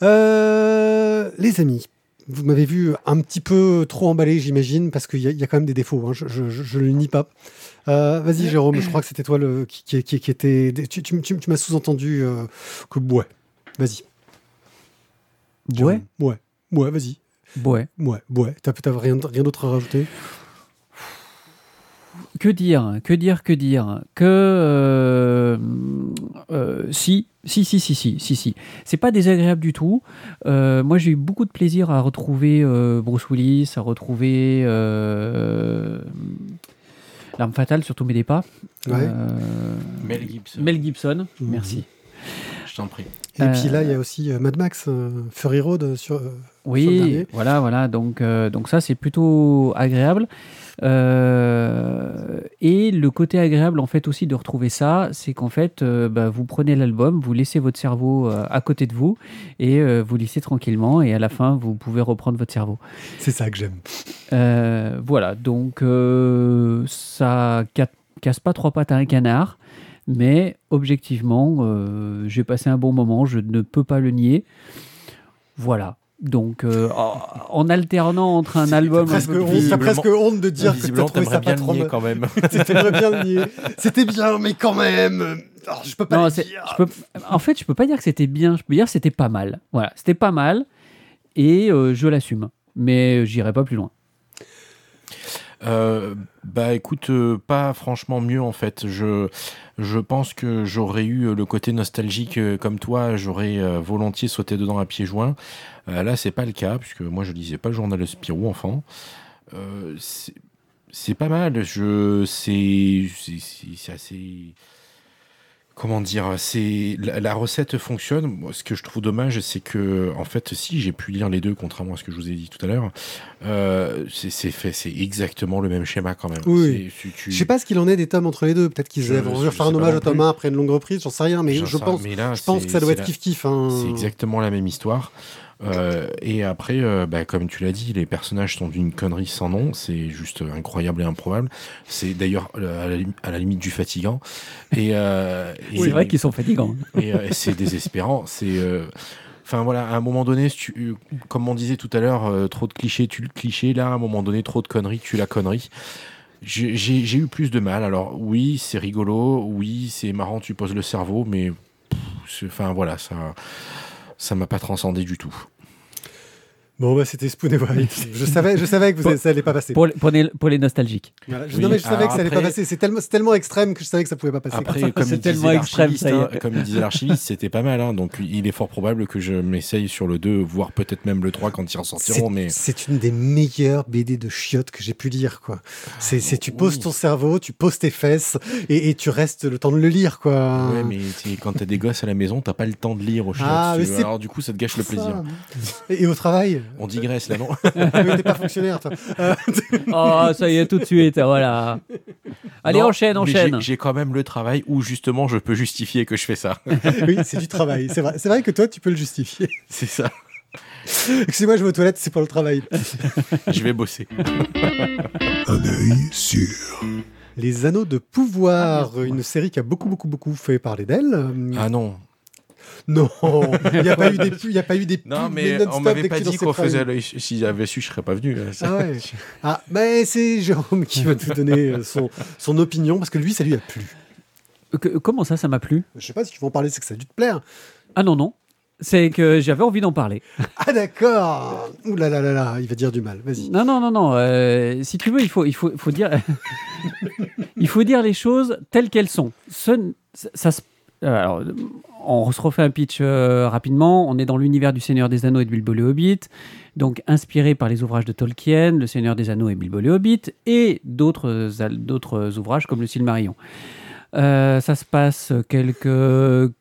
Euh, les amis, vous m'avez vu un petit peu trop emballé, j'imagine, parce qu'il y, y a quand même des défauts. hein, je, je le nie pas. Euh, Vas-y, Jérôme, je crois que c'était toi le, qui, qui, qui- qui était. Tu, tu, tu- tu m'as sous-entendu euh, que ouais. Vas-y. Ouais. Ouais. Ouais, vas-y. ouais. Ouais, ouais. T'as t'as rien, rien d'autre à rajouter? Que dire Que dire Que dire? Que euh, euh, si, si, si, si, si, si, si. C'est pas désagréable du tout. Euh, moi, j'ai eu beaucoup de plaisir à retrouver Bruce Willis, à retrouver l'arme fatale, surtout mes pas. Ouais. Euh, Mel Gibson. Mel Gibson. Mhm. Merci. Je t'en prie. Et Euh, puis là, il y a aussi euh, Mad Max, euh, Fury Road sur. euh, Sur le Oui, voilà, voilà. Donc, euh, donc ça, c'est plutôt agréable. Euh, et le côté agréable, en fait, aussi de retrouver ça, c'est qu'en fait, euh, bah, vous prenez l'album, vous laissez votre cerveau euh, à côté de vous et vous laissez tranquillement. Et à la fin, vous pouvez reprendre votre cerveau. C'est ça que j'aime. Voilà, donc ça ca- casse pas trois pattes à un canard, mais objectivement, j'ai passé un bon moment, je ne peux pas le nier. Voilà. Donc, euh, en, alternant entre un album. Presque honte, t'as presque honte de dire que t'as trouvé ça pas bien trop nier quand même. T'aimerais bien le nier. C'était bien, mais quand même. Alors, je peux pas Non, le dire. je peux- en fait, je peux pas dire que c'était bien, je peux dire que c'était pas mal. Voilà, c'était pas mal et euh, je l'assume, mais j'irai pas plus loin. Euh, bah écoute, euh, pas franchement mieux en fait. Je, je pense que j'aurais eu euh, le côté nostalgique comme toi, j'aurais volontiers sauté dedans à pieds joints. Là, c'est pas le cas, puisque moi je lisais pas le journal Spirou enfant. C'est pas mal, je, c'est- c'est assez. Comment dire C'est la, la recette fonctionne. Ce que je trouve dommage, c'est que en fait, si j'ai pu lire les deux, contrairement à ce que je vous ai dit tout à l'heure, euh, c'est c'est fait, c'est exactement le même schéma quand même. Oui. Tu- Je sais pas ce qu'il en est des tomes entre les deux. Peut-être qu'ils vont faire un hommage au tome plus. 1 après une longue reprise, j'en sais rien, mais je pense, mais là, je pense c'est- que ça doit être la- kiff-kiff. hein. C'est exactement la même histoire. Euh, et après, euh, bah, comme tu l'as dit, les personnages sont d'une connerie sans nom. C'est juste incroyable et improbable. C'est d'ailleurs euh, à, la lim- à la limite du fatigant. Et, euh, et- C'est vrai qu'ils sont fatigants. et, et c'est désespérant. C'est euh, Enfin voilà, à un moment donné, si tu, comme on disait tout à l'heure, trop de clichés, tu le cliché. Là, à un moment donné, trop de conneries, tu la connerie. J'ai eu plus de mal. Alors oui, c'est rigolo, oui, c'est marrant, tu poses le cerveau, mais enfin voilà, ça, ça m'a pas transcendé du tout. Bon, bah, c'était Spoon et White. je, savais, je savais que vous, ça allait pas passer. Pour, les- pour les, pour les nostalgiques. Voilà. Je- Oui, non, mais je savais alors que ça allait après- pas passer. C'est tellement, extrême que je savais que ça pouvait pas passer. Après, comme C'est il tellement disait extrême, l'archiviste, ça y est. hein, comme il disait l'archiviste, c'était pas mal. hein, donc il est fort probable que je m'essaye sur le 2, voire peut-être même le 3 quand ils C'est ressortiront. Mais c'est une des meilleures BD de chiottes que j'ai pu lire, quoi. C'est, tu poses ton cerveau, tu poses tes fesses et, et tu restes le temps de le lire, quoi. Ouais, mais quand t'as des gosses à la maison, t'as pas le temps de lire au chiottes, Ah, Alors du coup, ça te gâche le plaisir. Et au travail? On digresse là, non mais T'es pas fonctionnaire, toi. Oh, ça y est, tout de suite, voilà. Allez, Non, enchaîne, enchaîne. j'ai- quand même le travail où justement je peux justifier que je fais ça. oui, c'est du travail. C'est vrai. Que toi, tu peux le justifier. C'est ça. Excusez-moi, je vais aux toilettes, c'est pour le travail. Je vais bosser. Un œil sur. Les Anneaux de Pouvoir, une série qui a beaucoup, beaucoup, beaucoup fait parler d'elle. Ah non. Non, il n'y a pas eu des, il y a pas eu des Non, pubs, mais non-stop on m'avait pas dit qu'on faisait l'œil. Si j'avais su, je serais pas venu. là. Ah ouais. Ah, mais c'est Jérôme qui va te donner euh, son, son opinion parce que lui, ça lui a plu. Que- comment ça, ça m'a plu? Je sais pas si tu veux en parler, c'est que ça a dû te plaire. Ah non, non. C'est que j'avais envie d'en parler. Ah d'accord. Ouh là là là là, il va dire du mal. Vas-y. Non, non, non, non. euh, si tu veux, il faut, il faut, il faut dire, il faut dire les choses telles qu'elles sont. Ce ça, Euh, alors, on se refait un pitch euh, rapidement. On est dans l'univers du Seigneur des Anneaux et de Bilbo le Hobbit, donc inspiré par les ouvrages de Tolkien, Le Seigneur des Anneaux et Bilbo le Hobbit, et d'autres d'autres ouvrages comme le Silmarillion. Euh, ça se passe quelques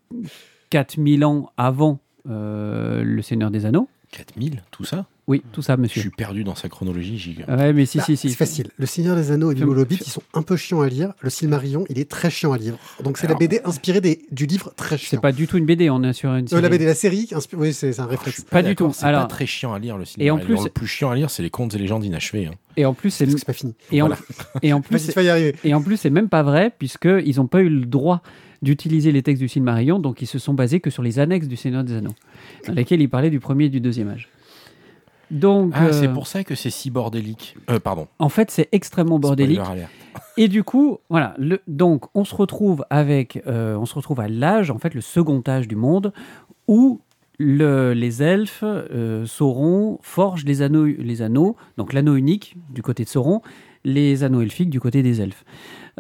4000 ans avant euh, le Seigneur des Anneaux. 4000, tout ça? Oui, tout ça, Je monsieur. suis perdu dans sa chronologie. j'y- Ouais, mais si, Bah, si, si. C'est facile. Le Seigneur des Anneaux et le Hobbit, ils sont un peu chiants à lire. Le Silmarillion, il est très chiant à lire. Donc c'est la BD inspirée des, du livre très C'est chiant. pas du tout une BD, on est sur une Euh, série. la BD, la série, inspi- oui, c'est c'est un Je réflexe. Pas du tout. C'est Alors- pas très chiant à lire le cinéma. Et en plus- le plus chiant à lire, c'est les contes et légendes inachevées. hein. Et en plus, c'est Parce que c'est pas fini. et en, et en plus. Et en plus, c'est même pas vrai, puisqu'ils n'ont pas eu le droit d'utiliser les textes du Silmarillion, donc ils se sont basés que sur les annexes du Seigneur des Anneaux, dans lesquels ils parlaient du premier et du deuxième âge. Donc, Ah, euh, c'est pour ça que c'est si bordélique. Euh, pardon. en fait, c'est extrêmement bordélique. Et du coup, voilà. Le, donc, on se retrouve avec, euh, on se retrouve à l'âge, en fait, le second âge du monde, où le- les elfes, euh, Sauron, forgent les anneaux, les anneaux, donc l'anneau unique du côté de Sauron, les anneaux elfiques du côté des elfes.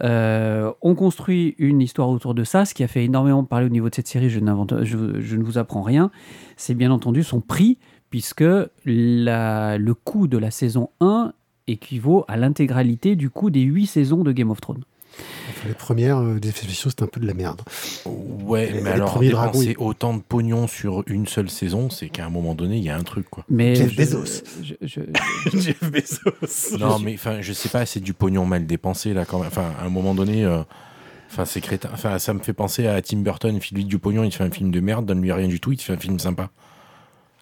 Euh, on construit une histoire autour de ça, ce qui a fait énormément parler au niveau de cette série, je, n'invente- je- je ne vous apprends rien, c'est bien entendu son prix, puisque la- le coût de la saison 1 équivaut à l'intégralité du coût des 8 saisons de Game of Thrones. Enfin, les premières euh, des effets spéciaux, c'était un peu de la merde. Ouais, Les- mais les alors dépenser autant de pognon sur une seule saison, c'est qu'à un moment donné, il y a un truc, quoi. Mais Jeff je- Bezos. je- je- Jeff Bezos. Non, mais enfin, je sais pas, c'est du pognon mal dépensé là quand même. Enfin, à un moment donné, euh, enfin, c'est crétin. Enfin, ça me fait penser à Tim Burton. Il file du pognon, il te fait un film de merde, donne-lui rien du tout, il te fait un film sympa.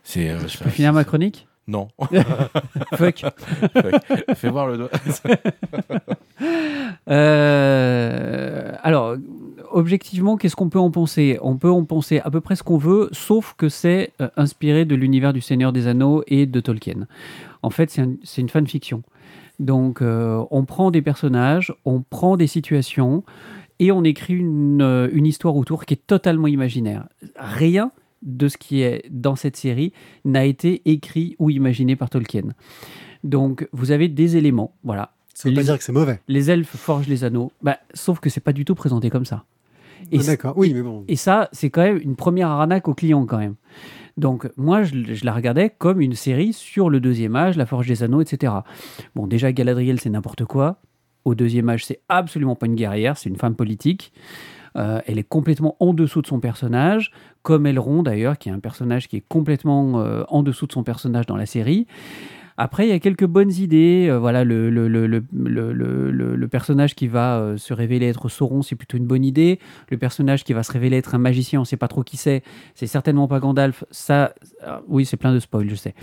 C'est. euh, je peux finir ma chronique Non. Fuck. Fais voir le doigt. Euh, alors, objectivement, qu'est-ce qu'on peut en penser? On peut en penser à peu près ce qu'on veut, sauf que c'est euh, inspiré de l'univers du Seigneur des Anneaux et de Tolkien. En fait, c'est un- c'est une fanfiction. Donc, euh, on prend des personnages, on prend des situations et on écrit une, une histoire autour qui est totalement imaginaire. Rien de ce qui est dans cette série n'a été écrit ou imaginé par Tolkien. Donc, vous avez des éléments, voilà, Ça veut pas Les- dire que c'est mauvais. les elfes forgent les anneaux. Bah, sauf que c'est pas du tout présenté comme ça. Et, Ah, D'accord. Oui, mais bon. et ça, c'est quand même une première arnaque au client quand même. Donc moi, je, je la regardais comme une série sur le deuxième âge, la forge des anneaux, etc. Bon, déjà Galadriel, c'est n'importe quoi. Au deuxième âge, c'est absolument pas une guerrière, c'est une femme politique. Euh, elle est complètement en dessous de son personnage, comme Elrond d'ailleurs, qui est un personnage qui est complètement euh, en dessous de son personnage dans la série. Après, il y a quelques bonnes idées. Euh, voilà, le, le, le, le, personnage qui va euh, se révéler être Sauron, c'est plutôt une bonne idée. Le personnage qui va se révéler être un magicien, on ne sait pas trop qui c'est. C'est certainement pas Gandalf. Ça, ah, oui, c'est plein de spoil, je sais.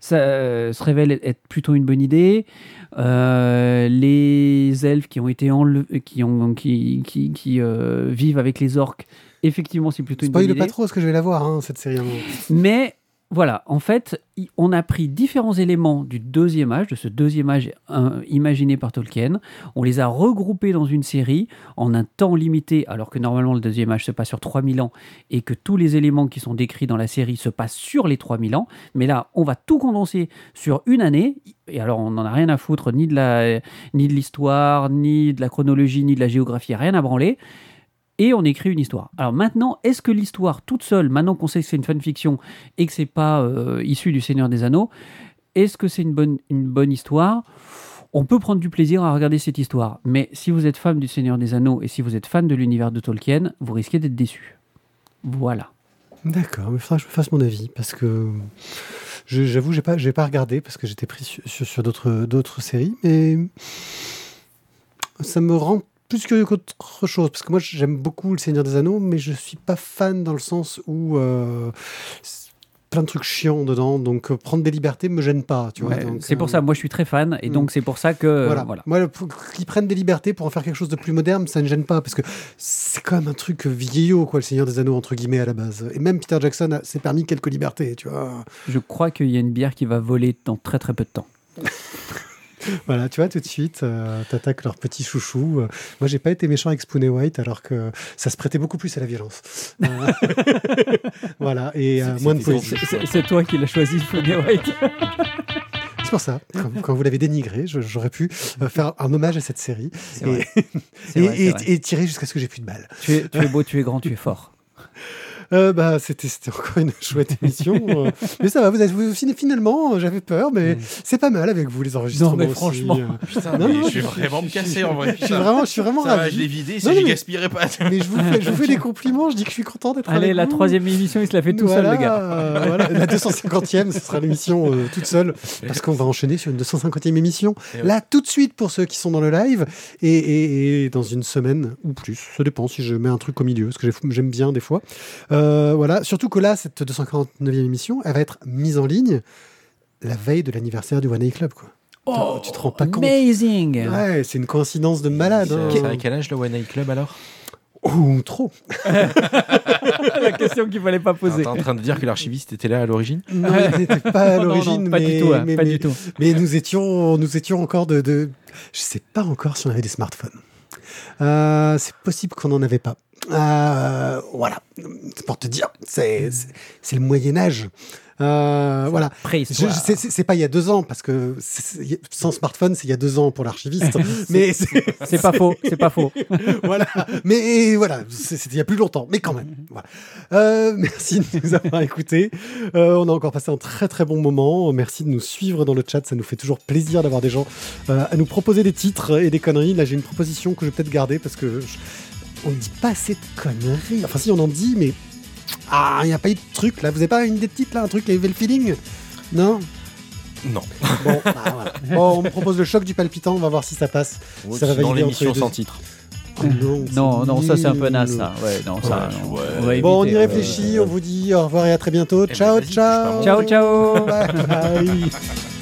Ça euh, se révèle être plutôt une bonne idée. Euh, les elfes qui ont été enle- qui ont qui, qui, qui, euh, vivent avec les orques, effectivement, c'est plutôt une bonne Spoil idée. pas trop, parce que je vais la voir, hein, cette série. hein. Mais voilà, en fait, on a pris différents éléments du deuxième âge, de ce deuxième âge euh, imaginé par Tolkien, on les a regroupés dans une série en un temps limité, alors que normalement le deuxième âge se passe sur 3000 ans et que tous les éléments qui sont décrits dans la série se passent sur les 3000 ans. Mais là, on va tout condenser sur une année, et alors on n'en a rien à foutre ni de l'histoire, ni de la chronologie, ni de la géographie, rien à branler et on écrit une histoire. Alors maintenant, est-ce que l'histoire toute seule, maintenant qu'on sait que c'est une fanfiction et que c'est pas euh, issu du Seigneur des Anneaux, est-ce que c'est une bonne, une bonne histoire? On peut prendre du plaisir à regarder cette histoire, mais si vous êtes fan du Seigneur des Anneaux et si vous êtes fan de l'univers de Tolkien, vous risquez d'être déçu. Voilà. D'accord, mais il faudra que je fasse mon avis parce que j'avoue, j'ai pas, j'ai pas regardé parce que j'étais pris sur, sur- sur d'autres, d'autres séries, mais ça me rend plus curieux qu'autre chose parce que moi j'aime beaucoup le Seigneur des Anneaux, mais je suis pas fan dans le sens où euh, plein de trucs chiants dedans, donc euh, prendre des libertés me gêne pas, tu vois. Ouais, c'est pour euh, ça, moi je suis très fan et donc c'est pour ça que euh, voilà. voilà. Moi, qu'ils prennent des libertés pour en faire quelque chose de plus moderne, ça ne gêne pas parce que c'est quand même un truc vieillot, quoi, le Seigneur des Anneaux entre guillemets à la base. Et même Peter Jackson a- s'est permis quelques libertés, tu vois. Je crois qu'il y a une bière qui va voler dans très très peu de temps. Voilà, tu vois, tout de suite, euh, t'attaques leur petit chouchou. Euh, moi, j'ai pas été méchant avec Spoonie White alors que ça se prêtait beaucoup plus à la violence. Euh, voilà, et euh, moins de poésie. C'est- toi qui l'as choisi, Funny White. C'est toujours ça. Quand, quand vous l'avez dénigré, j'aurais pu faire un hommage à cette série et, vrai. Et, et- et tirer jusqu'à ce que j'ai plus de balles. Tu es, tu es beau, tu es grand, tu es fort. Euh, bah, c'était encore une chouette émission. euh, mais ça va, vous êtes vous, finalement, euh, j'avais peur, mais Mm. c'est pas mal avec vous les enregistrements. Non, mais franchement. Putain, Non, mais non, je vais je- vraiment me je- casser je- en vrai. Je suis vraiment, je suis vraiment Ça va, ravi. je l'ai vidé, j'y mais- gaspillerai pas. Mais je vous fais, je vous fais des compliments, je dis que je suis content d'être Allez, avec la vous. troisième émission, il se la fait tout Voilà, seul, le gars. euh, voilà. La 250e, ce sera l'émission euh, toute seule, parce qu'on va enchaîner sur une 250e émission. Ouais. Là, tout de suite pour ceux qui sont dans le live, et, et- et dans une semaine ou plus. Ça dépend si je mets un truc au milieu, parce que j'ai- j'aime bien des fois. Euh, voilà, surtout que là, cette 249e émission, elle va être mise en ligne la veille de l'anniversaire du One A Club. Quoi. Oh, tu te rends pas compte. Amazing Ouais, c'est une coïncidence de malade. hein. C'est à quel âge le One Night Club alors? Ouh, trop. La question qu'il fallait pas T'es poser. en train de dire que l'archiviste était là à l'origine? Non, il n'était pas à l'origine, pas mais, du tout, hein, mais- pas mais- du tout. Mais nous étions, nous étions encore de, de... Je sais pas encore si on avait des smartphones. Euh, c'est possible qu'on n'en avait pas. Euh, voilà, c'est pour te dire, c'est c'est- c'est le Moyen Âge. Euh, voilà. C'est- c'est c'est pas il y a deux ans parce que sans smartphone c'est il y a deux ans pour l'archiviste. mais c'est- C'est pas faux, c'est pas faux. voilà. Mais voilà, c'était il y a plus longtemps, mais quand même. Voilà. Euh, merci de nous avoir écoutés. Euh, on a encore passé un très très bon moment. Merci de nous suivre dans le chat. Ça nous fait toujours plaisir d'avoir des gens euh, à nous proposer des titres et des conneries. Là, j'ai une proposition que je vais peut-être garder parce que je- on ne dit pas assez de conneries. Enfin, si on en dit, mais ah, il n'y a pas eu de truc là. Vous avez pas une idée de titre là, un truc qui avait le feeling? Non? Non. Bon, bah, voilà. Bon, on me propose le choc du palpitant. On va voir si ça passe. Ça va Dans l'émission sans titre. Oh, non, Non, ça c'est un peu naze, ça. Ouais, non, ça. Ouais, non. ouais. On va Bon, on y éviter, réfléchit, on vous dit au revoir et à très bientôt. ben, Ciao, ciao. Ciao, ciao. Bye, bye.